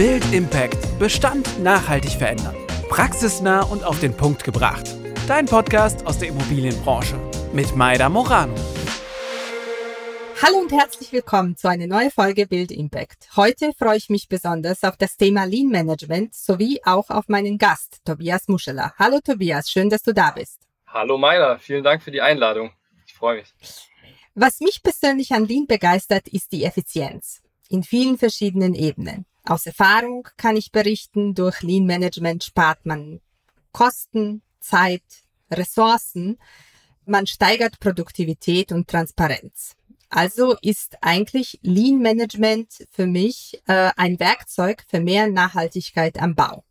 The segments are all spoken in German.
Build Impact. Bestand nachhaltig verändern. Praxisnah und auf den Punkt gebracht. Dein Podcast aus der Immobilienbranche. Mit Maida Morano. Hallo und herzlich willkommen zu einer neuen Folge Build Impact. Heute freue ich mich besonders auf das Thema Lean Management sowie auch auf meinen Gast, Tobias Muscheler. Hallo Tobias, schön, dass du da bist. Hallo Maida, vielen Dank für die Einladung. Ich freue mich. Was mich persönlich an Lean begeistert, ist die Effizienz in vielen verschiedenen Ebenen. Aus Erfahrung kann ich berichten, durch Lean Management spart man Kosten, Zeit, Ressourcen, man steigert Produktivität und Transparenz. Also ist eigentlich Lean Management für mich äh, ein Werkzeug für mehr Nachhaltigkeit am Bau.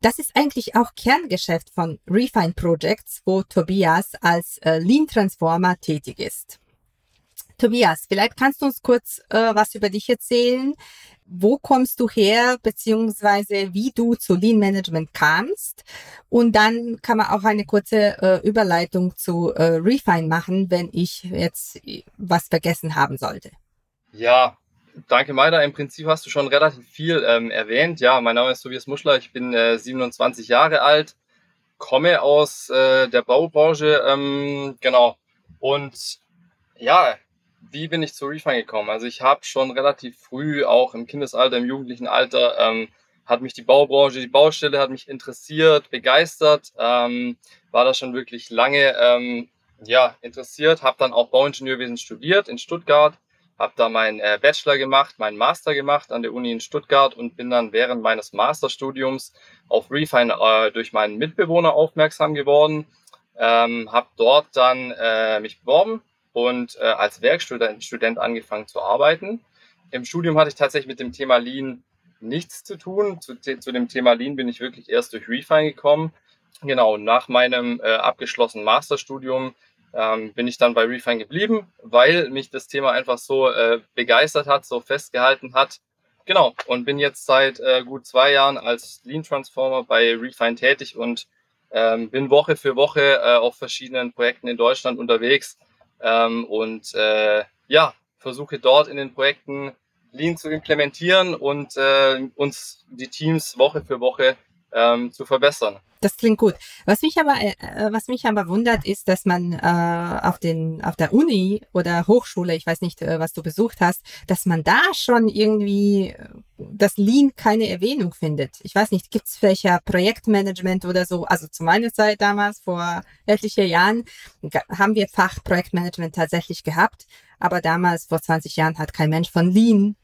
Das ist eigentlich auch Kerngeschäft von Refine Projects, wo Tobias als äh, Lean Transformer tätig ist. Tobias, vielleicht kannst du uns kurz äh, was über dich erzählen. Wo kommst du her, beziehungsweise wie du zu Lean Management kamst? Und dann kann man auch eine kurze äh, Überleitung zu äh, Refine machen, wenn ich jetzt was vergessen haben sollte. Ja, danke Maida. Im Prinzip hast du schon relativ viel ähm, erwähnt. Ja, mein Name ist Tobias Muschler. Ich bin äh, 27 Jahre alt, komme aus äh, der Baubranche, ähm, genau. Und ja, wie bin ich zu Refine gekommen? Also ich habe schon relativ früh, auch im Kindesalter, im jugendlichen Alter, ähm, hat mich die Baubranche, die Baustelle hat mich interessiert, begeistert, ähm, war da schon wirklich lange ähm, ja, interessiert, habe dann auch Bauingenieurwesen studiert in Stuttgart, habe da meinen äh, Bachelor gemacht, meinen Master gemacht an der Uni in Stuttgart und bin dann während meines Masterstudiums auf Refine äh, durch meinen Mitbewohner aufmerksam geworden, ähm, habe dort dann äh, mich beworben und äh, als Werkstudent angefangen zu arbeiten. Im Studium hatte ich tatsächlich mit dem Thema Lean nichts zu tun. Zu, zu dem Thema Lean bin ich wirklich erst durch Refine gekommen. Genau, nach meinem äh, abgeschlossenen Masterstudium ähm, bin ich dann bei Refine geblieben, weil mich das Thema einfach so äh, begeistert hat, so festgehalten hat. Genau, und bin jetzt seit äh, gut zwei Jahren als Lean Transformer bei Refine tätig und ähm, bin Woche für Woche äh, auf verschiedenen Projekten in Deutschland unterwegs ähm, und äh, ja, versuche dort in den Projekten Lean zu implementieren und äh, uns die Teams Woche für Woche ähm, zu verbessern. Das klingt gut. Was mich aber, äh, was mich aber wundert, ist, dass man äh, auf den, auf der Uni oder Hochschule, ich weiß nicht, äh, was du besucht hast, dass man da schon irgendwie äh, das Lean keine Erwähnung findet. Ich weiß nicht, gibt's vielleicht Projektmanagement oder so? Also zu meiner Zeit damals, vor etlichen Jahren, haben wir Fach Projektmanagement tatsächlich gehabt, aber damals, vor 20 Jahren, hat kein Mensch von Lean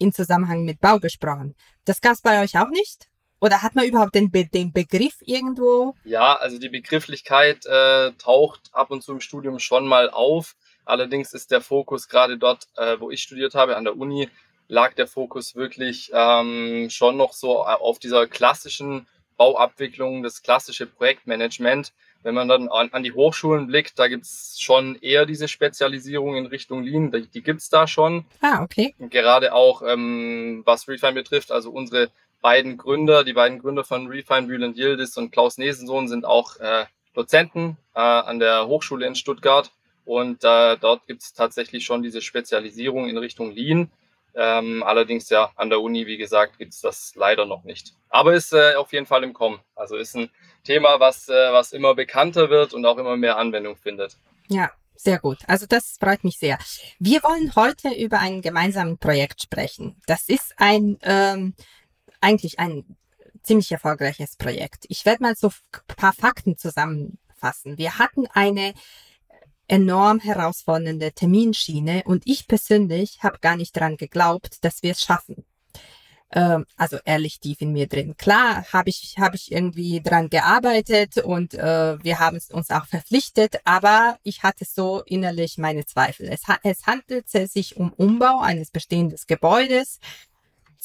in Zusammenhang mit Bau gesprochen. Das gab's bei euch auch nicht? Oder hat man überhaupt den, Be den Begriff irgendwo? Ja, also die Begrifflichkeit äh, taucht ab und zu im Studium schon mal auf. Allerdings ist der Fokus gerade dort, äh, wo ich studiert habe, an der Uni, lag der Fokus wirklich ähm, schon noch so auf dieser klassischen Bauabwicklung, das klassische Projektmanagement. Wenn man dann an, an die Hochschulen blickt, da gibt's schon eher diese Spezialisierung in Richtung Lean, die, die gibt's da schon. Ah, okay. Gerade auch, ähm, was Refine betrifft, also unsere beiden Gründer, die beiden Gründer von Refine, Bülent Yildiz und Klaus Nesensohn sind auch äh, Dozenten äh, an der Hochschule in Stuttgart. Und äh, dort gibt es tatsächlich schon diese Spezialisierung in Richtung Lean. Ähm, allerdings ja an der Uni, wie gesagt, gibt es das leider noch nicht. Aber ist äh, auf jeden Fall im Kommen. Also ist ein Thema, was, äh, was immer bekannter wird und auch immer mehr Anwendung findet. Ja, sehr gut. Also das freut mich sehr. Wir wollen heute über ein gemeinsames Projekt sprechen. Das ist ein ähm, eigentlich ein ziemlich erfolgreiches Projekt. Ich werde mal so ein paar Fakten zusammenfassen. Wir hatten eine enorm herausfordernde Terminschiene und ich persönlich habe gar nicht dran geglaubt, dass wir es schaffen. Ähm, also ehrlich tief in mir drin. Klar habe ich habe ich irgendwie dran gearbeitet und äh, wir haben uns auch verpflichtet, aber ich hatte so innerlich meine Zweifel. Es, es handelte sich um Umbau eines bestehenden Gebäudes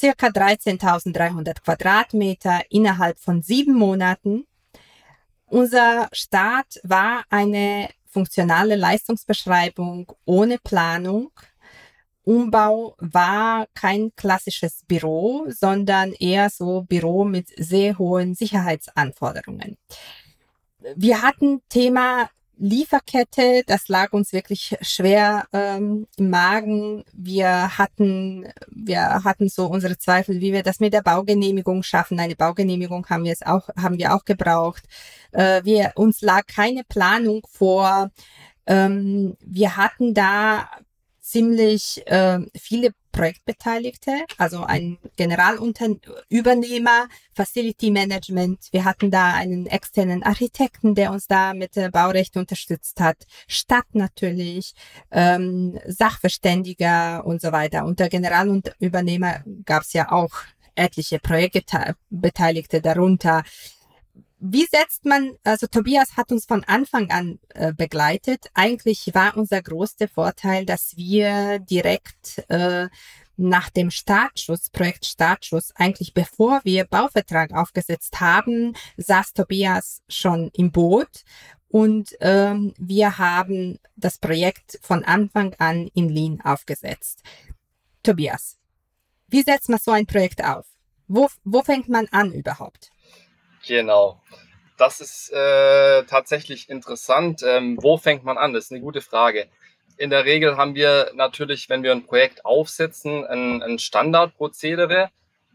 circa 13.300 Quadratmeter innerhalb von sieben Monaten. Unser Start war eine funktionale Leistungsbeschreibung ohne Planung. Umbau war kein klassisches Büro, sondern eher so Büro mit sehr hohen Sicherheitsanforderungen. Wir hatten Thema Lieferkette, das lag uns wirklich schwer ähm, im Magen. Wir hatten, wir hatten so unsere Zweifel, wie wir das mit der Baugenehmigung schaffen. Eine Baugenehmigung haben wir es auch, haben wir auch gebraucht. Äh, wir, uns lag keine Planung vor. Ähm, wir hatten da ziemlich äh, viele Projektbeteiligte, also ein Generalübernehmer, Facility Management. Wir hatten da einen externen Architekten, der uns da mit äh, Baurecht unterstützt hat, Stadt natürlich, ähm, Sachverständiger und so weiter. Unter Generalübernehmer gab es ja auch etliche Projektbeteiligte darunter. Wie setzt man, also Tobias hat uns von Anfang an äh, begleitet. Eigentlich war unser größter Vorteil, dass wir direkt äh, nach dem Startschuss, Projekt Startschuss, eigentlich bevor wir Bauvertrag aufgesetzt haben, saß Tobias schon im Boot und ähm, wir haben das Projekt von Anfang an in Lean aufgesetzt. Tobias, wie setzt man so ein Projekt auf? Wo, wo fängt man an überhaupt? Genau. Das ist äh, tatsächlich interessant. Ähm, wo fängt man an? Das ist eine gute Frage. In der Regel haben wir natürlich, wenn wir ein Projekt aufsetzen, ein, ein Standardprozedere.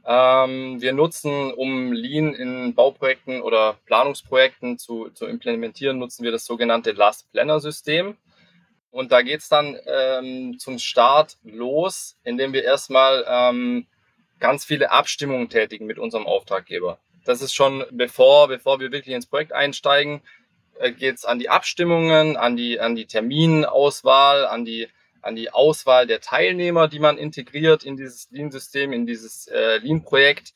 Ähm, wir nutzen, um Lean in Bauprojekten oder Planungsprojekten zu, zu implementieren, nutzen wir das sogenannte Last Planner System. Und da geht's dann ähm, zum Start los, indem wir erstmal ähm, ganz viele Abstimmungen tätigen mit unserem Auftraggeber. Das ist schon bevor, bevor wir wirklich ins Projekt einsteigen, äh, geht es an die Abstimmungen, an die, an die Terminauswahl, an die, an die Auswahl der Teilnehmer, die man integriert in dieses Lean-System, in dieses äh, Lean-Projekt.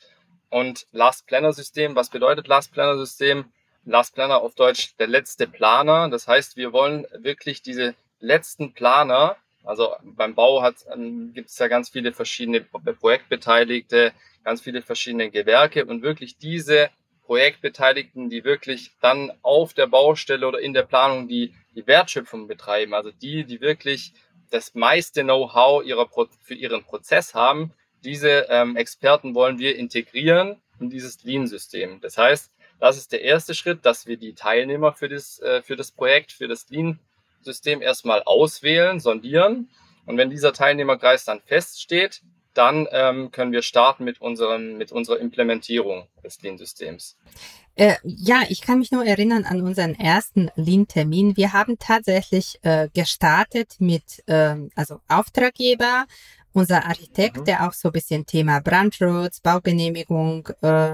Und Last Planner-System, was bedeutet Last Planner-System? Last Planner auf Deutsch der letzte Planer. Das heißt, wir wollen wirklich diese letzten Planer, also beim Bau ähm, gibt es ja ganz viele verschiedene Projektbeteiligte, ganz viele verschiedene Gewerke und wirklich diese Projektbeteiligten, die wirklich dann auf der Baustelle oder in der Planung die, die Wertschöpfung betreiben, also die, die wirklich das meiste Know-how für ihren Prozess haben, diese ähm, Experten wollen wir integrieren in dieses Lean-System. Das heißt, das ist der erste Schritt, dass wir die Teilnehmer für das, äh, für das Projekt, für das Lean-System erstmal auswählen, sondieren. Und wenn dieser Teilnehmerkreis dann feststeht, dann ähm, können wir starten mit, unserem, mit unserer Implementierung des Lean-Systems. Äh, ja, ich kann mich nur erinnern an unseren ersten Lean-Termin. Wir haben tatsächlich äh, gestartet mit äh, also Auftraggeber, unser Architekt, mhm. der auch so ein bisschen Thema Brandschutz, Baugenehmigung äh,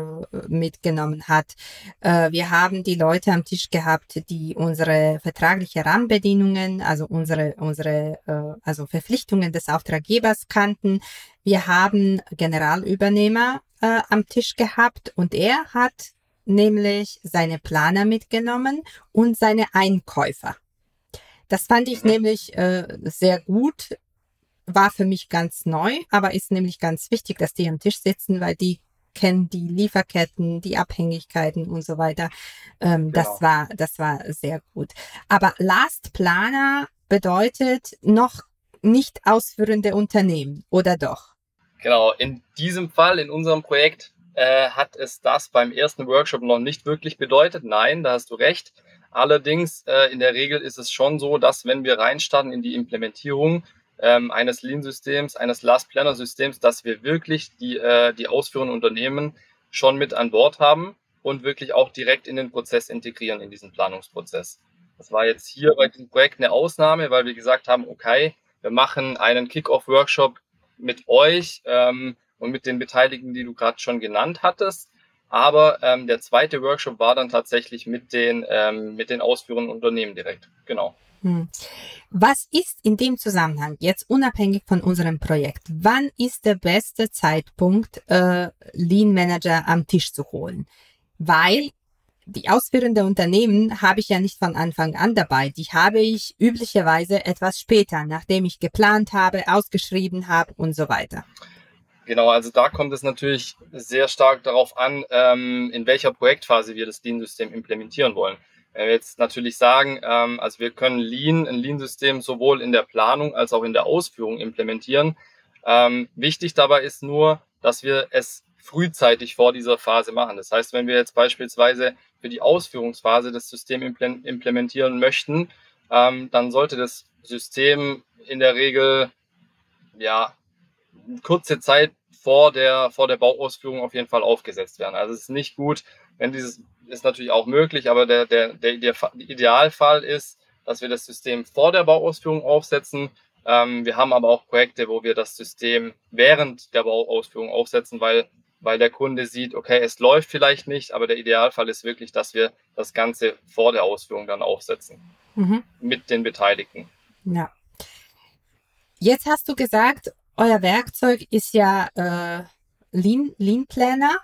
mitgenommen hat. Äh, wir haben die Leute am Tisch gehabt, die unsere vertragliche Rahmenbedingungen, also unsere unsere äh, also Verpflichtungen des Auftraggebers kannten. Wir haben Generalübernehmer äh, am Tisch gehabt und er hat nämlich seine Planer mitgenommen und seine Einkäufer. Das fand ich mhm. nämlich äh, sehr gut war für mich ganz neu, aber ist nämlich ganz wichtig, dass die am Tisch sitzen, weil die kennen die Lieferketten, die Abhängigkeiten und so weiter. Ähm, genau. Das war, das war sehr gut. Aber Last Planer bedeutet noch nicht ausführende Unternehmen, oder doch? Genau, in diesem Fall, in unserem Projekt, äh, hat es das beim ersten Workshop noch nicht wirklich bedeutet. Nein, da hast du recht. Allerdings, äh, in der Regel ist es schon so, dass wenn wir reinstarten in die Implementierung, ähm, eines Lean-Systems, eines Last-Planner-Systems, dass wir wirklich die, äh, die ausführenden Unternehmen schon mit an Bord haben und wirklich auch direkt in den Prozess integrieren, in diesen Planungsprozess. Das war jetzt hier bei diesem Projekt eine Ausnahme, weil wir gesagt haben, okay, wir machen einen Kick-Off-Workshop mit euch ähm, und mit den Beteiligten, die du gerade schon genannt hattest. Aber ähm, der zweite Workshop war dann tatsächlich mit den, ähm, mit den ausführenden Unternehmen direkt. Genau. Hm. Was ist in dem Zusammenhang jetzt unabhängig von unserem Projekt? Wann ist der beste Zeitpunkt, äh, Lean Manager am Tisch zu holen? Weil die ausführende Unternehmen habe ich ja nicht von Anfang an dabei. Die habe ich üblicherweise etwas später, nachdem ich geplant habe, ausgeschrieben habe und so weiter. Genau, also da kommt es natürlich sehr stark darauf an, ähm, in welcher Projektphase wir das Lean-System implementieren wollen. Wenn wir jetzt natürlich sagen, ähm, also wir können Lean, ein Lean-System sowohl in der Planung als auch in der Ausführung implementieren. Ähm, wichtig dabei ist nur, dass wir es frühzeitig vor dieser Phase machen. Das heißt, wenn wir jetzt beispielsweise für die Ausführungsphase das System implementieren möchten, ähm, dann sollte das System in der Regel ja kurze Zeit vor der, vor der Bauausführung auf jeden Fall aufgesetzt werden. Also es ist nicht gut, wenn dieses ist natürlich auch möglich, aber der, der, der, der Idealfall ist, dass wir das System vor der Bauausführung aufsetzen. Ähm, wir haben aber auch Projekte, wo wir das System während der Bauausführung aufsetzen, weil, weil der Kunde sieht, okay, es läuft vielleicht nicht, aber der Idealfall ist wirklich, dass wir das Ganze vor der Ausführung dann aufsetzen. Mhm. Mit den Beteiligten. Ja. Jetzt hast du gesagt, euer Werkzeug ist ja äh, Lean, Lean Planner.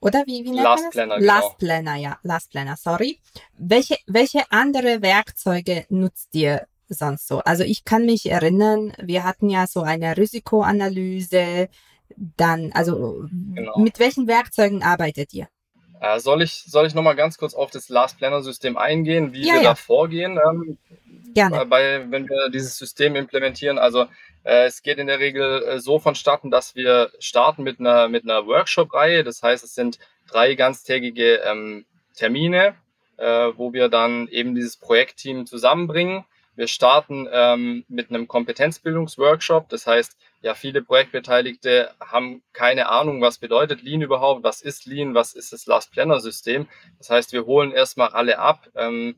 Oder wie, wie nennt Last man das? Planner, genau. Last Planner, ja. Last Planner, sorry. Welche, welche andere Werkzeuge nutzt ihr sonst so? Also ich kann mich erinnern, wir hatten ja so eine Risikoanalyse, dann, also genau. mit welchen Werkzeugen arbeitet ihr? Äh, soll ich, soll ich nochmal ganz kurz auf das Last Planner System eingehen, wie ja, wir ja. da vorgehen? Ähm, Gerne. Bei, wenn wir dieses System implementieren. Also äh, es geht in der Regel äh, so vonstatten, dass wir starten mit einer, mit einer Workshop-Reihe. Das heißt, es sind drei ganztägige ähm, Termine, äh, wo wir dann eben dieses Projektteam zusammenbringen. Wir starten ähm, mit einem Kompetenzbildungsworkshop. Das heißt, ja, viele Projektbeteiligte haben keine Ahnung, was bedeutet Lean überhaupt, was ist Lean, was ist das Last Planner System. Das heißt, wir holen erstmal alle ab, ähm,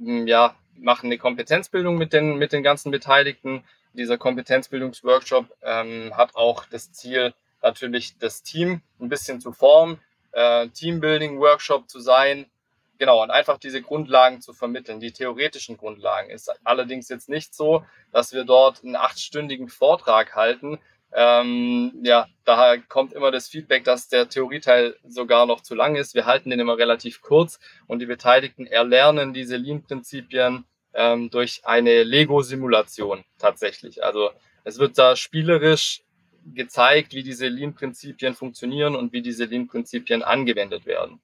ja, machen eine Kompetenzbildung mit den, mit den ganzen Beteiligten. Dieser Kompetenzbildungsworkshop ähm, hat auch das Ziel, natürlich das Team ein bisschen zu formen, äh, Teambuilding-Workshop zu sein. Genau, und einfach diese Grundlagen zu vermitteln, die theoretischen Grundlagen. Ist allerdings jetzt nicht so, dass wir dort einen achtstündigen Vortrag halten. Ähm, ja, da kommt immer das Feedback, dass der Theorieteil sogar noch zu lang ist. Wir halten den immer relativ kurz und die Beteiligten erlernen diese Lean-Prinzipien ähm, durch eine Lego-Simulation tatsächlich. Also es wird da spielerisch gezeigt, wie diese Lean-Prinzipien funktionieren und wie diese Lean-Prinzipien angewendet werden.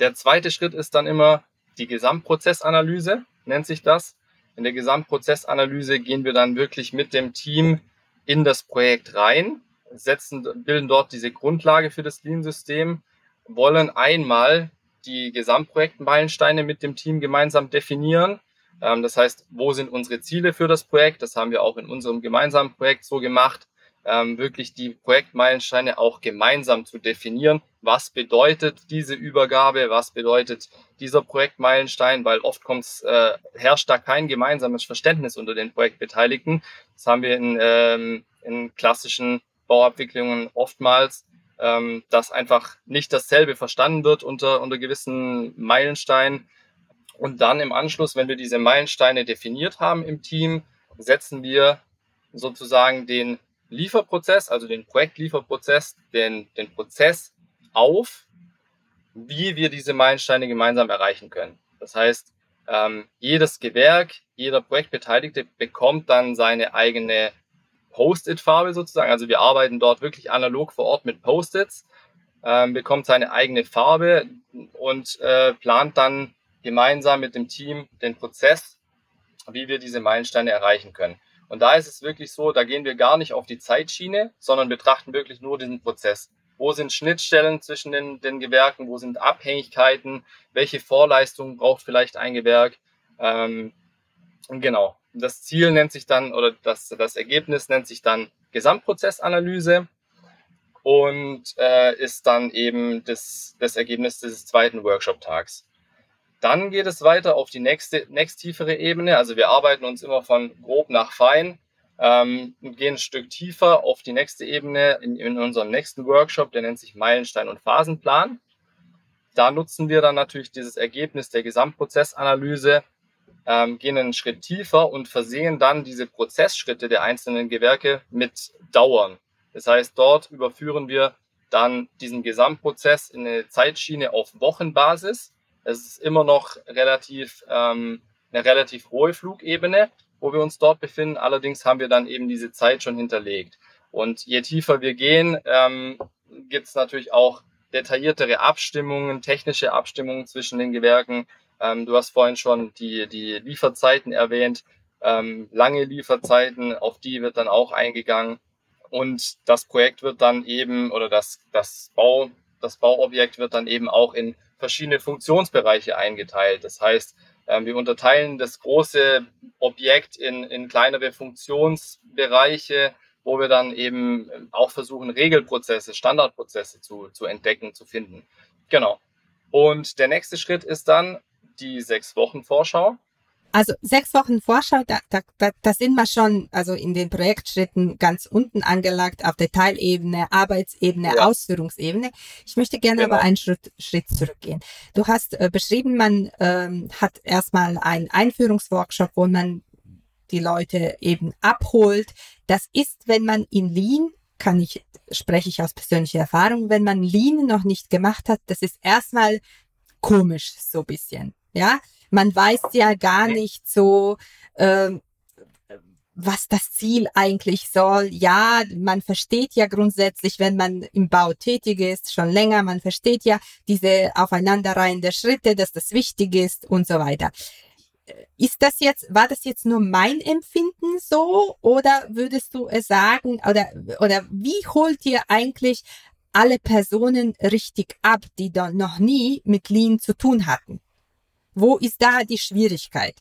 Der zweite Schritt ist dann immer die Gesamtprozessanalyse, nennt sich das. In der Gesamtprozessanalyse gehen wir dann wirklich mit dem Team in das Projekt rein, setzen, bilden dort diese Grundlage für das Lean-System, wollen einmal die Gesamtprojektmeilensteine mit dem Team gemeinsam definieren, ähm, das heißt, wo sind unsere Ziele für das Projekt? Das haben wir auch in unserem gemeinsamen Projekt so gemacht, ähm, wirklich die Projektmeilensteine auch gemeinsam zu definieren. Was bedeutet diese Übergabe? Was bedeutet dieser Projektmeilenstein? Weil oft äh, herrscht da kein gemeinsames Verständnis unter den Projektbeteiligten. Das haben wir in, ähm, in klassischen Bauabwicklungen oftmals, ähm, dass einfach nicht dasselbe verstanden wird unter, unter gewissen Meilensteinen und dann im Anschluss, wenn wir diese Meilensteine definiert haben im Team, setzen wir sozusagen den Lieferprozess, also den Projektlieferprozess, den, den Prozess auf, wie wir diese Meilensteine gemeinsam erreichen können. Das heißt, ähm, jedes Gewerk, jeder Projektbeteiligte bekommt dann seine eigene Post-it-Farbe sozusagen. Also wir arbeiten dort wirklich analog vor Ort mit Post-its, ähm, bekommt seine eigene Farbe und äh, plant dann gemeinsam mit dem Team den Prozess, wie wir diese Meilensteine erreichen können. Und da ist es wirklich so, da gehen wir gar nicht auf die Zeitschiene, sondern betrachten wirklich nur diesen Prozess. Wo sind Schnittstellen zwischen den, den Gewerken? Wo sind Abhängigkeiten? Welche Vorleistungen braucht vielleicht ein Gewerk? Ähm, genau. Das Ziel nennt sich dann, oder das, das Ergebnis nennt sich dann Gesamtprozessanalyse und äh, ist dann eben das, das Ergebnis des zweiten Workshop-Tags. Dann geht es weiter auf die nächste, nächsttiefere Ebene. Also wir arbeiten uns immer von grob nach fein ähm, und gehen ein Stück tiefer auf die nächste Ebene in, in unserem nächsten Workshop, der nennt sich Meilenstein und Phasenplan. Da nutzen wir dann natürlich dieses Ergebnis der Gesamtprozessanalyse, ähm, gehen einen Schritt tiefer und versehen dann diese Prozessschritte der einzelnen Gewerke mit Dauern. Das heißt, dort überführen wir dann diesen Gesamtprozess in eine Zeitschiene auf Wochenbasis es ist immer noch relativ, ähm, eine relativ hohe Flugebene, wo wir uns dort befinden. Allerdings haben wir dann eben diese Zeit schon hinterlegt. Und je tiefer wir gehen, ähm, gibt es natürlich auch detailliertere Abstimmungen, technische Abstimmungen zwischen den Gewerken. Ähm, du hast vorhin schon die, die Lieferzeiten erwähnt, ähm, lange Lieferzeiten, auf die wird dann auch eingegangen. Und das Projekt wird dann eben, oder das, das, Bau, das Bauobjekt wird dann eben auch in verschiedene Funktionsbereiche eingeteilt. Das heißt, ähm, wir unterteilen das große Objekt in, in kleinere Funktionsbereiche, wo wir dann eben auch versuchen, Regelprozesse, Standardprozesse zu, zu entdecken, zu finden. Genau. Und der nächste Schritt ist dann die sechs Wochen Vorschau. Also sechs Wochen Vorschau, da, da, da, da sind wir schon also in den Projektschritten ganz unten angelagt, auf Detailebene, Arbeitsebene, ja. Ausführungsebene. Ich möchte gerne genau. aber einen Schritt, Schritt zurückgehen. Du hast äh, beschrieben, man ähm, hat erstmal einen Einführungsworkshop, wo man die Leute eben abholt. Das ist, wenn man in Lean kann ich, spreche ich aus persönlicher Erfahrung, wenn man Lean noch nicht gemacht hat, das ist erstmal komisch, so bisschen. Ja, man weiß ja gar nicht so, äh, was das Ziel eigentlich soll. Ja, man versteht ja grundsätzlich, wenn man im Bau tätig ist, schon länger, man versteht ja diese Aufeinanderreihen der Schritte, dass das wichtig ist und so weiter. Ist das jetzt, war das jetzt nur mein Empfinden so oder würdest du es sagen oder, oder wie holt ihr eigentlich alle Personen richtig ab, die da noch nie mit Lean zu tun hatten? Wo ist da die Schwierigkeit?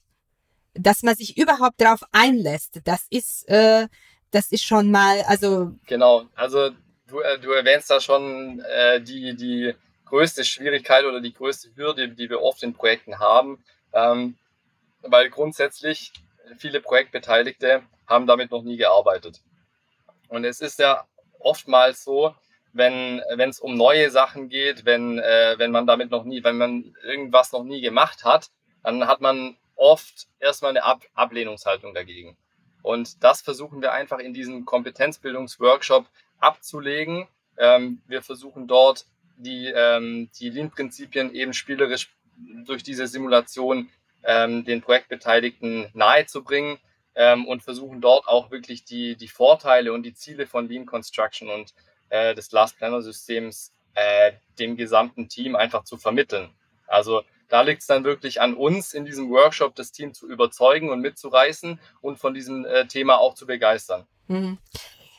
Dass man sich überhaupt darauf einlässt, das ist, äh, das ist schon mal, also. Genau, also du, äh, du erwähnst da schon äh, die, die größte Schwierigkeit oder die größte Hürde, die wir oft in Projekten haben. Ähm, weil grundsätzlich viele Projektbeteiligte haben damit noch nie gearbeitet. Und es ist ja oftmals so, wenn es um neue Sachen geht, wenn äh, wenn man damit noch nie, wenn man irgendwas noch nie gemacht hat, dann hat man oft erstmal eine Ab Ablehnungshaltung dagegen. Und das versuchen wir einfach in diesem Kompetenzbildungsworkshop abzulegen. Ähm, wir versuchen dort die ähm, die Lean-Prinzipien eben spielerisch durch diese Simulation ähm, den Projektbeteiligten nahezubringen ähm, und versuchen dort auch wirklich die, die Vorteile und die Ziele von Lean Construction und äh, des Last Planner Systems äh, dem gesamten Team einfach zu vermitteln. Also da liegt es dann wirklich an uns, in diesem Workshop das Team zu überzeugen und mitzureißen und von diesem äh, Thema auch zu begeistern. Mhm.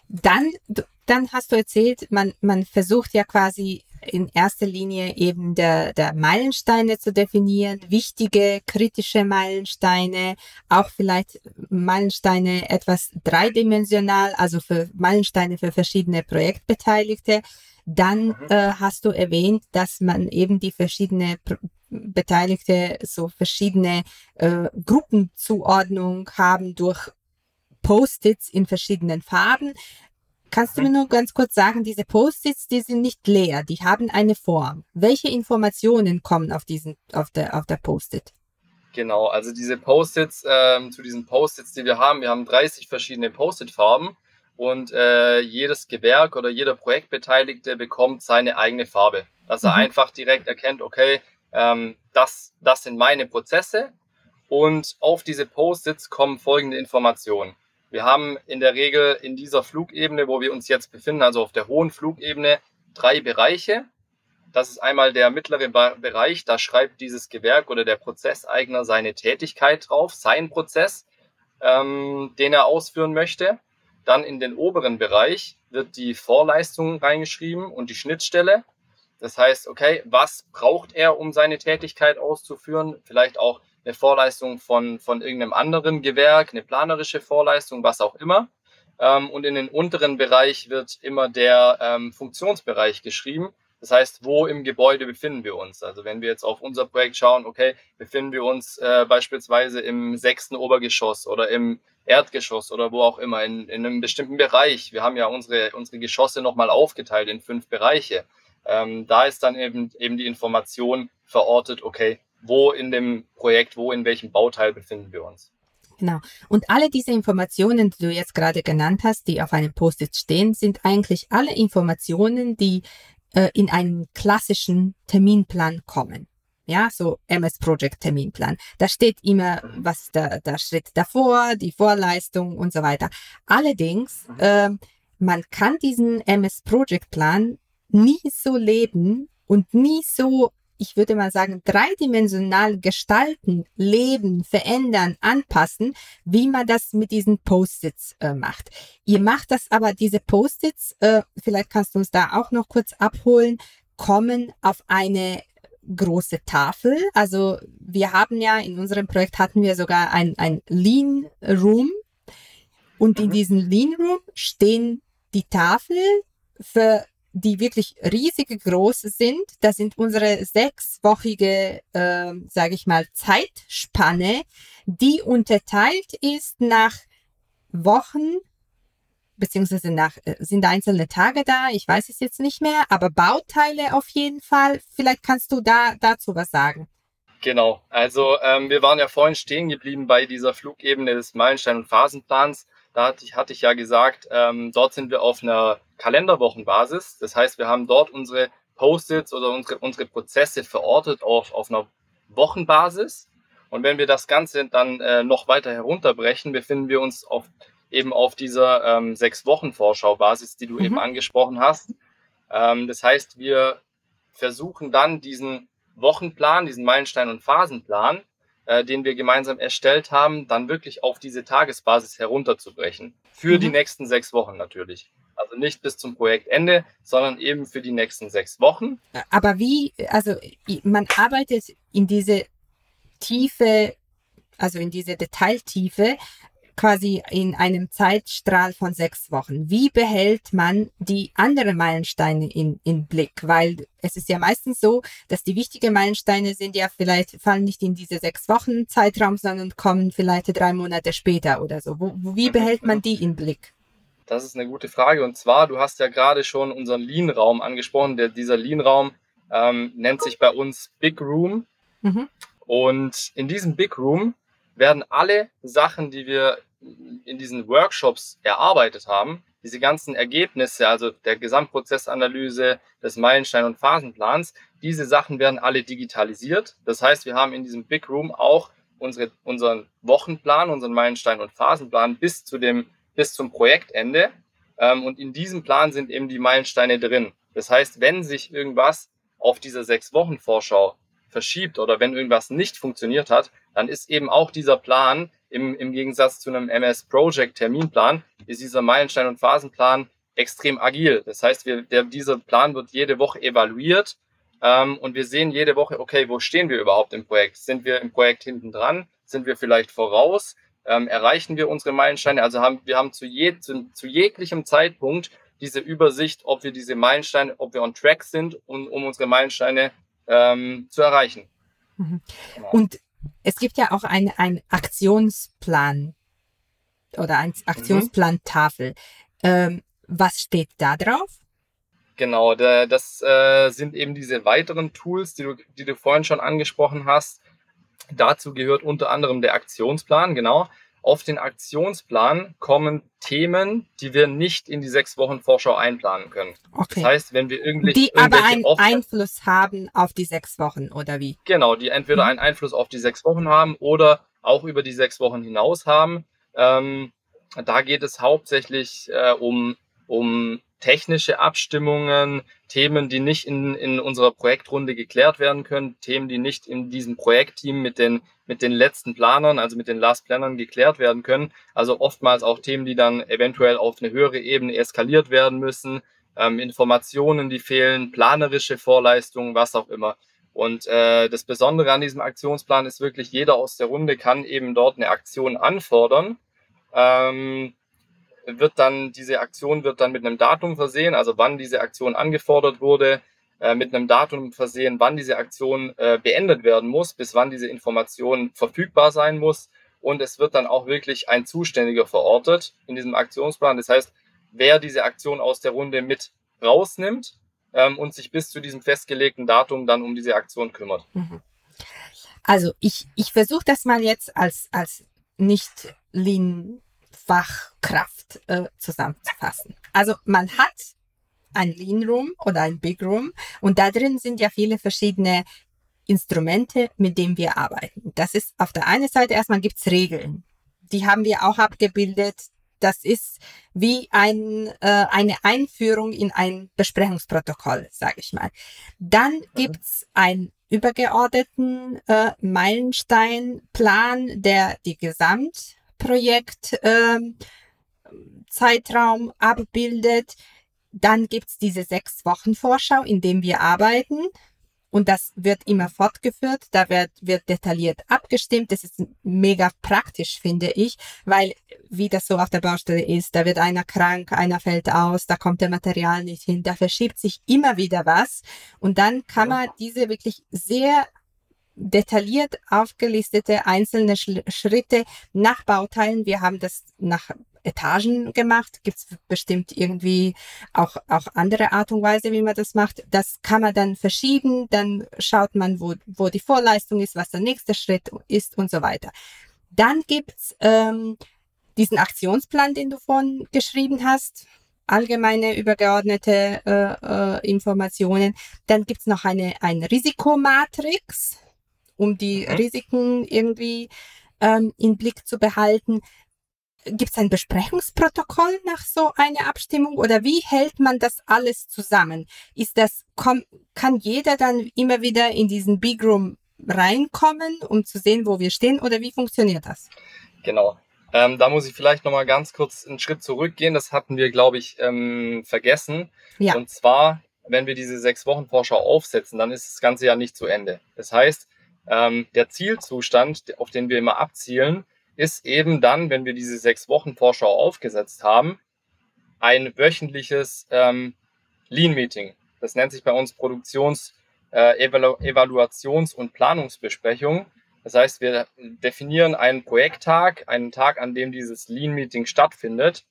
Dann, dann hast du erzählt, man, man versucht ja quasi in erster Linie eben der, der Meilensteine zu definieren, wichtige, kritische Meilensteine, auch vielleicht Meilensteine etwas dreidimensional, also für Meilensteine für verschiedene Projektbeteiligte. Dann mhm. äh, hast du erwähnt, dass man eben die verschiedene Pro Beteiligte so verschiedene äh, Gruppenzuordnung haben durch Post-its in verschiedenen Farben. Kannst du mir nur ganz kurz sagen, diese Post-its, die sind nicht leer, die haben eine Form. Welche Informationen kommen auf diesen, auf der, auf der Post-it? Genau, also diese Post-its, ähm, zu diesen Post-its, die wir haben, wir haben 30 verschiedene Post-it-Farben und äh, jedes Gewerk oder jeder Projektbeteiligte bekommt seine eigene Farbe, dass er mhm. einfach direkt erkennt, okay, ähm, das, das sind meine Prozesse und auf diese Post-its kommen folgende Informationen. Wir haben in der Regel in dieser Flugebene, wo wir uns jetzt befinden, also auf der hohen Flugebene, drei Bereiche. Das ist einmal der mittlere Bereich, da schreibt dieses Gewerk oder der Prozesseigner seine Tätigkeit drauf, seinen Prozess, ähm, den er ausführen möchte. Dann in den oberen Bereich wird die Vorleistung reingeschrieben und die Schnittstelle. Das heißt, okay, was braucht er, um seine Tätigkeit auszuführen? Vielleicht auch eine Vorleistung von, von irgendeinem anderen Gewerk, eine planerische Vorleistung, was auch immer. Ähm, und in den unteren Bereich wird immer der ähm, Funktionsbereich geschrieben. Das heißt, wo im Gebäude befinden wir uns? Also wenn wir jetzt auf unser Projekt schauen, okay, befinden wir uns äh, beispielsweise im sechsten Obergeschoss oder im Erdgeschoss oder wo auch immer, in, in einem bestimmten Bereich. Wir haben ja unsere, unsere Geschosse nochmal aufgeteilt in fünf Bereiche. Ähm, da ist dann eben, eben die Information verortet, okay, wo in dem Projekt, wo in welchem Bauteil befinden wir uns. Genau. Und alle diese Informationen, die du jetzt gerade genannt hast, die auf einem Post-it stehen, sind eigentlich alle Informationen, die äh, in einen klassischen Terminplan kommen. Ja, so MS Project Terminplan. Da steht immer, mhm. was der, der Schritt davor, die Vorleistung und so weiter. Allerdings, äh, man kann diesen MS Project Plan nie so leben und nie so ich würde mal sagen, dreidimensional gestalten, leben, verändern, anpassen, wie man das mit diesen Post-its äh, macht. Ihr macht das aber, diese Post-its, äh, vielleicht kannst du uns da auch noch kurz abholen, kommen auf eine große Tafel. Also wir haben ja in unserem Projekt hatten wir sogar ein, ein Lean Room. Und in mhm. diesem Lean Room stehen die Tafel für die wirklich riesige große sind. Das sind unsere sechswöchige, äh, sage ich mal, Zeitspanne, die unterteilt ist nach Wochen, beziehungsweise nach, äh, sind einzelne Tage da, ich weiß es jetzt nicht mehr, aber Bauteile auf jeden Fall. Vielleicht kannst du da dazu was sagen. Genau, also ähm, wir waren ja vorhin stehen geblieben bei dieser Flugebene des Meilenstein- und Phasenplans. Da hatte ich, hatte ich ja gesagt, ähm, dort sind wir auf einer Kalenderwochenbasis. Das heißt, wir haben dort unsere Post-its oder unsere, unsere Prozesse verortet auf, auf einer Wochenbasis. Und wenn wir das Ganze dann äh, noch weiter herunterbrechen, befinden wir uns auf, eben auf dieser ähm, sechs Wochen Vorschau-Basis, die du mhm. eben angesprochen hast. Ähm, das heißt, wir versuchen dann diesen Wochenplan, diesen Meilenstein- und Phasenplan, äh, den wir gemeinsam erstellt haben, dann wirklich auf diese Tagesbasis herunterzubrechen. Für mhm. die nächsten sechs Wochen natürlich. Also nicht bis zum Projektende, sondern eben für die nächsten sechs Wochen. Aber wie, also man arbeitet in diese Tiefe, also in diese Detailtiefe, quasi in einem Zeitstrahl von sechs Wochen. Wie behält man die anderen Meilensteine in, in Blick? Weil es ist ja meistens so, dass die wichtigen Meilensteine sind ja vielleicht, fallen nicht in diese sechs Wochen Zeitraum, sondern kommen vielleicht drei Monate später oder so. Wo, wie behält man die in Blick? Das ist eine gute Frage. Und zwar, du hast ja gerade schon unseren Lean-Raum angesprochen. Der, dieser Lean-Raum ähm, nennt sich bei uns Big Room. Mhm. Und in diesem Big Room werden alle Sachen, die wir in diesen Workshops erarbeitet haben, diese ganzen Ergebnisse, also der Gesamtprozessanalyse, des Meilenstein- und Phasenplans, diese Sachen werden alle digitalisiert. Das heißt, wir haben in diesem Big Room auch unsere, unseren Wochenplan, unseren Meilenstein- und Phasenplan bis zu dem, bis zum Projektende. Ähm, und in diesem Plan sind eben die Meilensteine drin. Das heißt, wenn sich irgendwas auf dieser sechs Wochen Vorschau verschiebt oder wenn irgendwas nicht funktioniert hat, dann ist eben auch dieser Plan im, im Gegensatz zu einem MS Project Terminplan ist dieser Meilenstein- und Phasenplan extrem agil. Das heißt, wir, der, dieser Plan wird jede Woche evaluiert ähm, und wir sehen jede Woche, okay, wo stehen wir überhaupt im Projekt? Sind wir im Projekt hinten dran? Sind wir vielleicht voraus? Ähm, erreichen wir unsere Meilensteine? Also haben wir haben zu, je, zu, zu jeglichem Zeitpunkt diese Übersicht, ob wir diese Meilensteine, ob wir on track sind, um, um unsere Meilensteine ähm, zu erreichen. Mhm. Genau. Und es gibt ja auch ein, Aktionsplan oder ein Aktionsplan-Tafel. Ähm, was steht da drauf? Genau, der, das äh, sind eben diese weiteren Tools, die du, die du vorhin schon angesprochen hast. Dazu gehört unter anderem der Aktionsplan, genau. Auf den Aktionsplan kommen Themen, die wir nicht in die sechs Wochen Vorschau einplanen können. Okay. Das heißt, wenn wir irgendwie die aber einen Einfluss haben auf die sechs Wochen oder wie? Genau, die entweder mhm. einen Einfluss auf die sechs Wochen haben oder auch über die sechs Wochen hinaus haben. Ähm, da geht es hauptsächlich äh, um um technische Abstimmungen, Themen, die nicht in, in unserer Projektrunde geklärt werden können, Themen, die nicht in diesem Projektteam mit den, mit den letzten Planern, also mit den Last Plannern geklärt werden können. Also oftmals auch Themen, die dann eventuell auf eine höhere Ebene eskaliert werden müssen, ähm, Informationen, die fehlen, planerische Vorleistungen, was auch immer. Und äh, das Besondere an diesem Aktionsplan ist wirklich, jeder aus der Runde kann eben dort eine Aktion anfordern. Ähm, wird dann, diese Aktion wird dann mit einem Datum versehen, also wann diese Aktion angefordert wurde, äh, mit einem Datum versehen, wann diese Aktion äh, beendet werden muss, bis wann diese Information verfügbar sein muss. Und es wird dann auch wirklich ein Zuständiger verortet in diesem Aktionsplan. Das heißt, wer diese Aktion aus der Runde mit rausnimmt ähm, und sich bis zu diesem festgelegten Datum dann um diese Aktion kümmert. Mhm. Also ich, ich versuche das mal jetzt als, als nicht Lean Fachkraft äh, zusammenzufassen. Also man hat ein Lean Room oder ein Big Room und da drin sind ja viele verschiedene Instrumente, mit denen wir arbeiten. Das ist auf der einen Seite erstmal gibt's Regeln. Die haben wir auch abgebildet. Das ist wie ein, äh, eine Einführung in ein Besprechungsprotokoll, sage ich mal. Dann gibt's einen übergeordneten äh, Meilensteinplan, der die Gesamt Projektzeitraum ähm, abbildet. Dann gibt's diese sechs Wochen Vorschau, in dem wir arbeiten. und das wird immer fortgeführt. Da wird, wird detailliert abgestimmt. Das ist mega praktisch, finde ich, weil wie das so auf der Baustelle ist, da wird einer krank, einer fällt aus, da kommt der Material nicht hin, da verschiebt sich immer wieder was. Und dann kann man diese wirklich sehr detailliert aufgelistete einzelne Schritte nach Bauteilen. Wir haben das nach Etagen gemacht. Gibt es bestimmt irgendwie auch, auch andere Art und Weise, wie man das macht. Das kann man dann verschieben. Dann schaut man, wo, wo die Vorleistung ist, was der nächste Schritt ist und so weiter. Dann gibt's ähm, diesen Aktionsplan, den du vorhin geschrieben hast allgemeine übergeordnete äh, äh, Informationen. Dann gibt's noch eine, eine Risikomatrix, um die mhm. Risiken irgendwie ähm, in Blick zu behalten. Gibt es ein Besprechungsprotokoll nach so einer Abstimmung oder wie hält man das alles zusammen? Ist das, kann jeder dann immer wieder in diesen Big Room reinkommen, um zu sehen, wo wir stehen oder wie funktioniert das? Genau. Ähm, da muss ich vielleicht nochmal ganz kurz einen Schritt zurückgehen. Das hatten wir, glaube ich, ähm, vergessen. Ja. Und zwar, wenn wir diese sechs Wochen Vorschau aufsetzen, dann ist das Ganze ja nicht zu Ende. Das heißt, ähm, der Zielzustand, auf den wir immer abzielen, ist eben dann, wenn wir diese sechs Wochen Vorschau aufgesetzt haben, ein wöchentliches ähm, Lean-Meeting. Das nennt sich bei uns Produktions-, äh, Evalu Evaluations- und Planungsbesprechung. Das heißt, wir definieren einen Projekttag, einen Tag, an dem dieses Lean-Meeting stattfindet,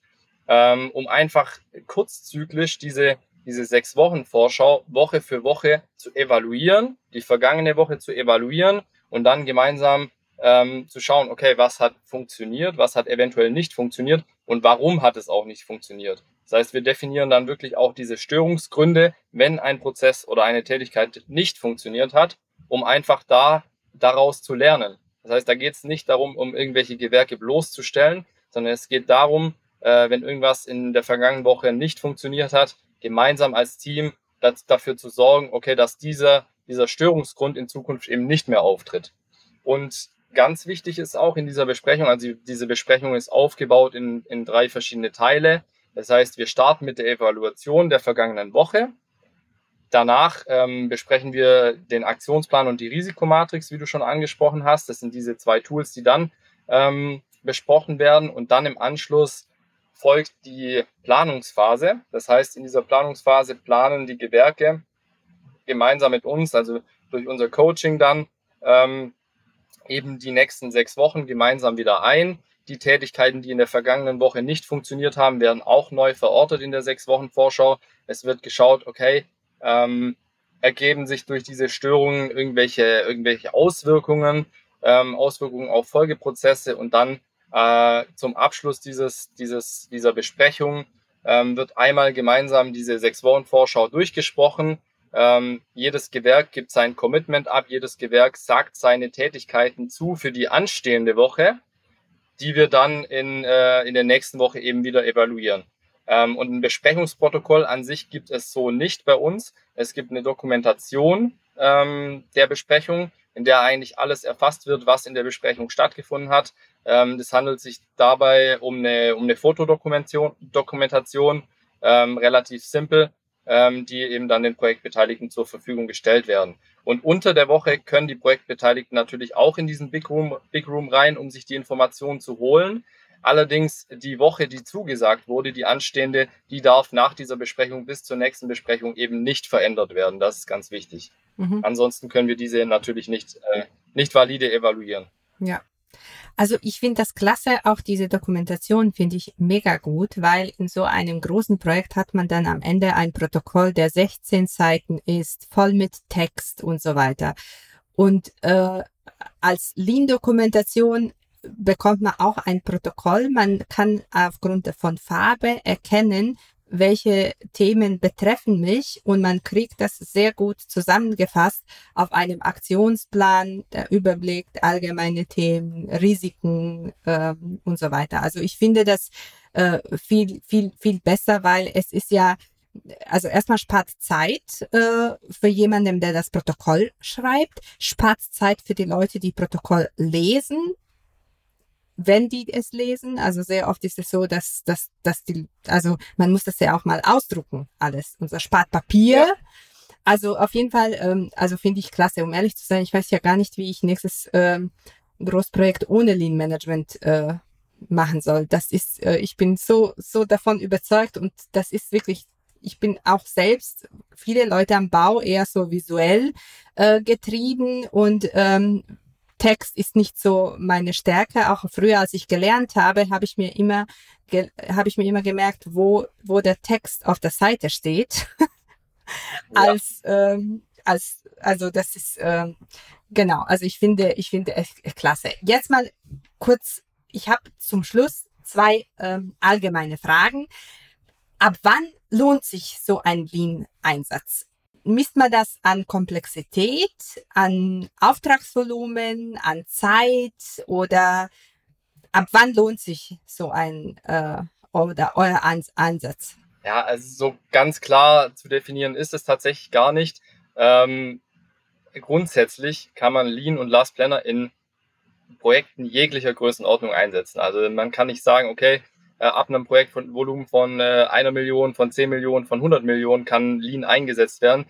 ähm, um einfach kurzzyklisch diese, diese sechs Wochen Vorschau Woche für Woche zu evaluieren, die vergangene Woche zu evaluieren und dann gemeinsam ähm, zu schauen, okay, was hat funktioniert, was hat eventuell nicht funktioniert und warum hat es auch nicht funktioniert. Das heißt, wir definieren dann wirklich auch diese Störungsgründe, wenn ein Prozess oder eine Tätigkeit nicht funktioniert hat, um einfach da daraus zu lernen. Das heißt, da geht es nicht darum, um irgendwelche Gewerke bloßzustellen, sondern es geht darum, äh, wenn irgendwas in der vergangenen Woche nicht funktioniert hat, gemeinsam als Team das, dafür zu sorgen, okay, dass dieser, dieser Störungsgrund in Zukunft eben nicht mehr auftritt. Und ganz wichtig ist auch in dieser Besprechung, also diese Besprechung ist aufgebaut in, in drei verschiedene Teile. Das heißt, wir starten mit der Evaluation der vergangenen Woche. Danach ähm, besprechen wir den Aktionsplan und die Risikomatrix, wie du schon angesprochen hast. Das sind diese zwei Tools, die dann ähm, besprochen werden. Und dann im Anschluss folgt die Planungsphase. Das heißt, in dieser Planungsphase planen die Gewerke gemeinsam mit uns, also durch unser Coaching dann, ähm, eben die nächsten sechs Wochen gemeinsam wieder ein. Die Tätigkeiten, die in der vergangenen Woche nicht funktioniert haben, werden auch neu verortet in der sechs Wochen Vorschau. Es wird geschaut, okay, ähm, ergeben sich durch diese Störungen irgendwelche, irgendwelche Auswirkungen, ähm, Auswirkungen auf Folgeprozesse und dann äh, zum Abschluss dieses, dieses, dieser Besprechung ähm, wird einmal gemeinsam diese sechs Wochen Vorschau durchgesprochen ähm, jedes Gewerk gibt sein Commitment ab, jedes Gewerk sagt seine Tätigkeiten zu für die anstehende Woche, die wir dann in, äh, in der nächsten Woche eben wieder evaluieren. Ähm, und ein Besprechungsprotokoll an sich gibt es so nicht bei uns. Es gibt eine Dokumentation ähm, der Besprechung, in der eigentlich alles erfasst wird, was in der Besprechung stattgefunden hat. Ähm, das handelt sich dabei um eine, um eine Fotodokumentation, Dokumentation, ähm, relativ simpel ähm, die eben dann den Projektbeteiligten zur Verfügung gestellt werden. Und unter der Woche können die Projektbeteiligten natürlich auch in diesen Big Room, Big Room rein, um sich die Informationen zu holen. Allerdings die Woche, die zugesagt wurde, die anstehende, die darf nach dieser Besprechung bis zur nächsten Besprechung eben nicht verändert werden. Das ist ganz wichtig. Mhm. Ansonsten können wir diese natürlich nicht, äh, nicht valide evaluieren. Ja, also ich finde das klasse, auch diese Dokumentation finde ich mega gut, weil in so einem großen Projekt hat man dann am Ende ein Protokoll, der 16 Seiten ist, voll mit Text und so weiter. Und äh, als Lean-Dokumentation bekommt man auch ein Protokoll. Man kann aufgrund von Farbe erkennen, welche Themen betreffen mich und man kriegt das sehr gut zusammengefasst auf einem Aktionsplan, der Überblick, allgemeine Themen, Risiken ähm, und so weiter. Also ich finde das äh, viel, viel, viel besser, weil es ist ja, also erstmal spart Zeit äh, für jemanden, der das Protokoll schreibt, spart Zeit für die Leute, die Protokoll lesen, wenn die es lesen. Also sehr oft ist es so, dass, dass, dass die, also man muss das ja auch mal ausdrucken, alles. Unser spart Papier. Ja. also auf jeden Fall, ähm, also finde ich klasse. Um ehrlich zu sein, ich weiß ja gar nicht, wie ich nächstes ähm, Großprojekt ohne Lean Management äh, machen soll. Das ist, äh, ich bin so, so davon überzeugt und das ist wirklich, ich bin auch selbst viele Leute am Bau eher so visuell äh, getrieben und ähm, Text ist nicht so meine Stärke. Auch früher, als ich gelernt habe, habe ich mir immer, habe ich mir immer gemerkt, wo, wo der Text auf der Seite steht. als, ähm, als, also das ist, ähm, genau, also ich finde, ich finde es klasse. Jetzt mal kurz ich habe zum Schluss zwei ähm, allgemeine Fragen. Ab wann lohnt sich so ein Lean-Einsatz? Misst man das an Komplexität, an Auftragsvolumen, an Zeit oder ab wann lohnt sich so ein äh, oder euer Einsatz? Ja, also so ganz klar zu definieren ist es tatsächlich gar nicht. Ähm, grundsätzlich kann man Lean und Last Planner in Projekten jeglicher Größenordnung einsetzen. Also man kann nicht sagen, okay, äh, ab einem Projekt von Volumen von äh, einer Million, von 10 Millionen, von 100 Millionen kann Lean eingesetzt werden.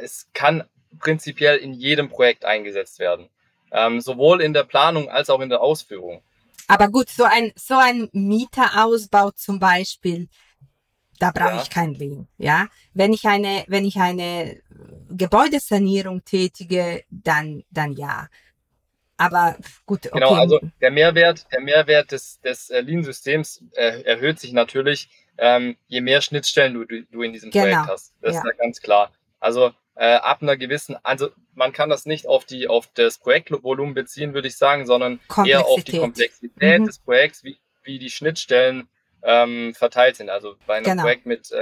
Es kann prinzipiell in jedem Projekt eingesetzt werden. Ähm, sowohl in der Planung als auch in der Ausführung. Aber gut, so ein, so ein Mieterausbau zum Beispiel, da brauche ja. ich kein Lean, ja. Wenn ich eine, wenn ich eine Gebäudesanierung tätige, dann, dann ja. Aber gut, okay. Genau, also der Mehrwert, der Mehrwert des, des äh, Lean-Systems äh, erhöht sich natürlich, ähm, je mehr Schnittstellen du, du in diesem genau. Projekt hast. Das ja. ist ja ganz klar. Also äh, ab einer gewissen, also man kann das nicht auf die auf das Projektvolumen beziehen, würde ich sagen, sondern eher auf die Komplexität mhm. des Projekts, wie, wie die Schnittstellen ähm, verteilt sind. Also bei einem genau. Projekt mit, äh,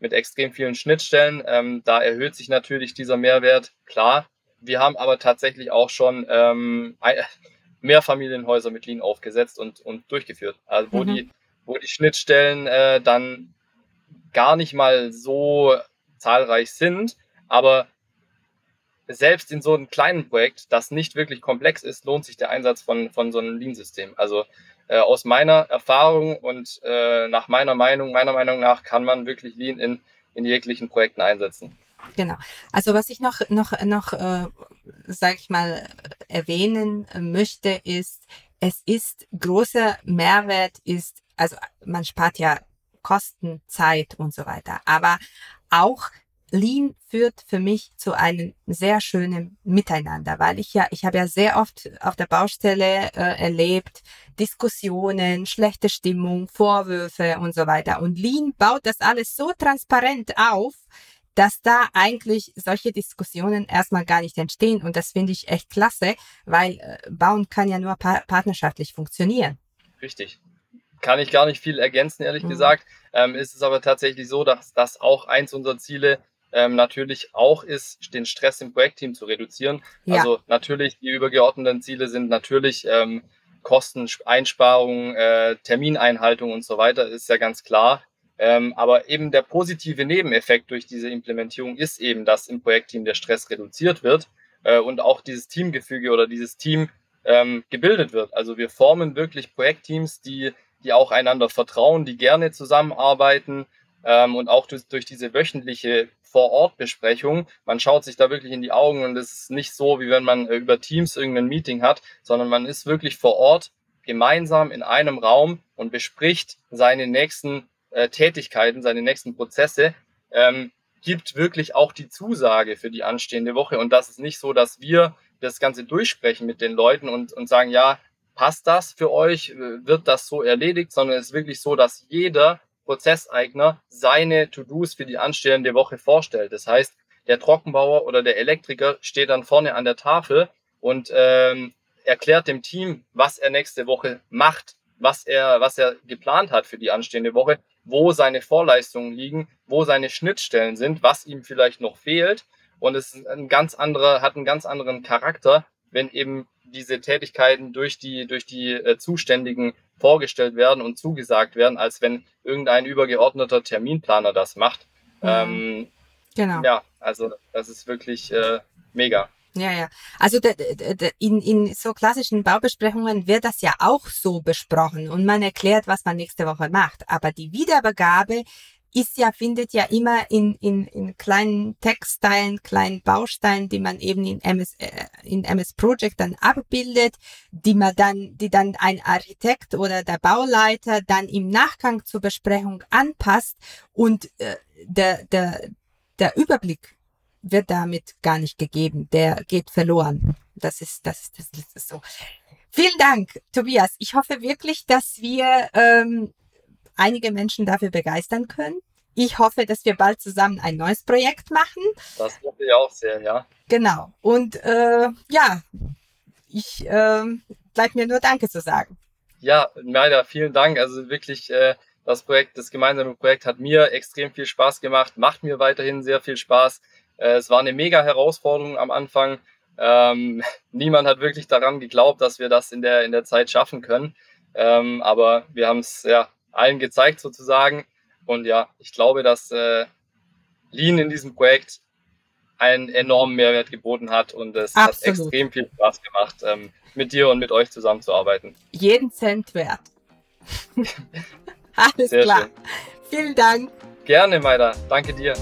mit extrem vielen Schnittstellen, ähm, da erhöht sich natürlich dieser Mehrwert, klar. Wir haben aber tatsächlich auch schon ähm, Mehrfamilienhäuser mit Lean aufgesetzt und, und durchgeführt. Also wo mhm. die, wo die Schnittstellen äh, dann gar nicht mal so zahlreich sind, aber selbst in so einem kleinen Projekt, das nicht wirklich komplex ist, lohnt sich der Einsatz von, von so einem Lean-System. Also äh, aus meiner Erfahrung und äh, nach meiner Meinung, meiner Meinung nach kann man wirklich Lean in, in jeglichen Projekten einsetzen. Genau. Also was ich noch noch noch äh, sag ich mal erwähnen möchte ist, es ist großer Mehrwert ist also man spart ja Kosten, Zeit und so weiter, aber auch Lean führt für mich zu einem sehr schönen Miteinander, weil ich ja, ich habe ja sehr oft auf der Baustelle äh, erlebt, Diskussionen, schlechte Stimmung, Vorwürfe und so weiter. Und Lean baut das alles so transparent auf, dass da eigentlich solche Diskussionen erstmal gar nicht entstehen. Und das finde ich echt klasse, weil äh, Bauen kann ja nur pa partnerschaftlich funktionieren. Richtig. Kann ich gar nicht viel ergänzen, ehrlich mhm. gesagt. Ähm, ist es aber tatsächlich so, dass das auch eins unserer Ziele ähm, natürlich auch ist, den Stress im Projektteam zu reduzieren. Ja. Also natürlich, die übergeordneten Ziele sind natürlich ähm, Kosteneinsparung, äh, Termineinhaltung und so weiter, ist ja ganz klar. Ähm, aber eben der positive Nebeneffekt durch diese Implementierung ist eben, dass im Projektteam der Stress reduziert wird äh, und auch dieses Teamgefüge oder dieses Team ähm, gebildet wird. Also wir formen wirklich Projektteams, die, die auch einander vertrauen, die gerne zusammenarbeiten ähm, und auch durch, durch diese wöchentliche Vor-Ort-Besprechung. Man schaut sich da wirklich in die Augen und es ist nicht so, wie wenn man äh, über Teams irgendein Meeting hat, sondern man ist wirklich vor Ort gemeinsam in einem Raum und bespricht seine nächsten äh, Tätigkeiten, seine nächsten Prozesse, ähm, gibt wirklich auch die Zusage für die anstehende Woche. Und das ist nicht so, dass wir das Ganze durchsprechen mit den Leuten und, und sagen, ja, passt das für euch, wird das so erledigt, sondern es ist wirklich so, dass jeder Prozesseigner seine To-Dos für die anstehende Woche vorstellt. Das heißt, der Trockenbauer oder der Elektriker steht dann vorne an der Tafel und ähm, erklärt dem Team, was er nächste Woche macht, was er, was er geplant hat für die anstehende Woche wo seine Vorleistungen liegen, wo seine Schnittstellen sind, was ihm vielleicht noch fehlt. Und es ist ein ganz anderer, hat einen ganz anderen Charakter, wenn eben diese Tätigkeiten durch die, durch die äh, Zuständigen vorgestellt werden und zugesagt werden, als wenn irgendein übergeordneter Terminplaner das macht. Mhm. Ähm, genau. Ja, also das ist wirklich äh, mega. Ja, ja. Also in, in so klassischen Baubesprechungen wird das ja auch so besprochen und man erklärt, was man nächste Woche macht. Aber die Wiederbegabe, ist ja, findet ja immer in, in, in kleinen Textteilen, kleinen Bausteinen, die man eben in MS, äh, in MS Project dann abbildet, die man dann, die dann ein Architekt oder der Bauleiter dann im Nachgang zur Besprechung anpasst und äh, der, der, der Überblick wird damit gar nicht gegeben. Der geht verloren. Das ist, das ist, das ist so. Vielen Dank, Tobias. Ich hoffe wirklich, dass wir ähm, einige Menschen dafür begeistern können. Ich hoffe, dass wir bald zusammen ein neues Projekt machen. Das hoffe ich auch sehr, ja. Genau. Und äh, ja, ich äh, bleibt mir nur Danke zu sagen. Ja, Maida, vielen Dank. Also wirklich, äh, das Projekt, das gemeinsame Projekt hat mir extrem viel Spaß gemacht, macht mir weiterhin sehr viel Spaß. Äh, es war eine mega Herausforderung am Anfang. Ähm, niemand hat wirklich daran geglaubt, dass wir das in der, in der Zeit schaffen können. Ähm, aber wir haben es ja allen gezeigt sozusagen. Und ja, ich glaube, dass äh, Lean in diesem Projekt einen enormen Mehrwert geboten hat und es Absolut. hat extrem viel Spaß gemacht, ähm, mit dir und mit euch zusammenzuarbeiten. Jeden Cent wert. Alles Sehr klar. Schön. Vielen Dank. Gerne, Maida. Danke dir.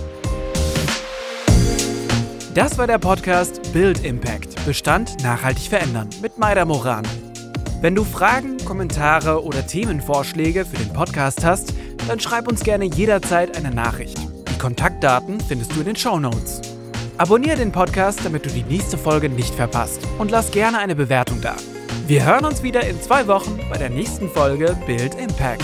Das war der Podcast Build Impact. Bestand nachhaltig verändern mit Maida Moran. Wenn du Fragen, Kommentare oder Themenvorschläge für den Podcast hast, dann schreib uns gerne jederzeit eine Nachricht. Die Kontaktdaten findest du in den Show Notes. Abonniere den Podcast, damit du die nächste Folge nicht verpasst und lass gerne eine Bewertung da. Wir hören uns wieder in zwei Wochen bei der nächsten Folge Build Impact.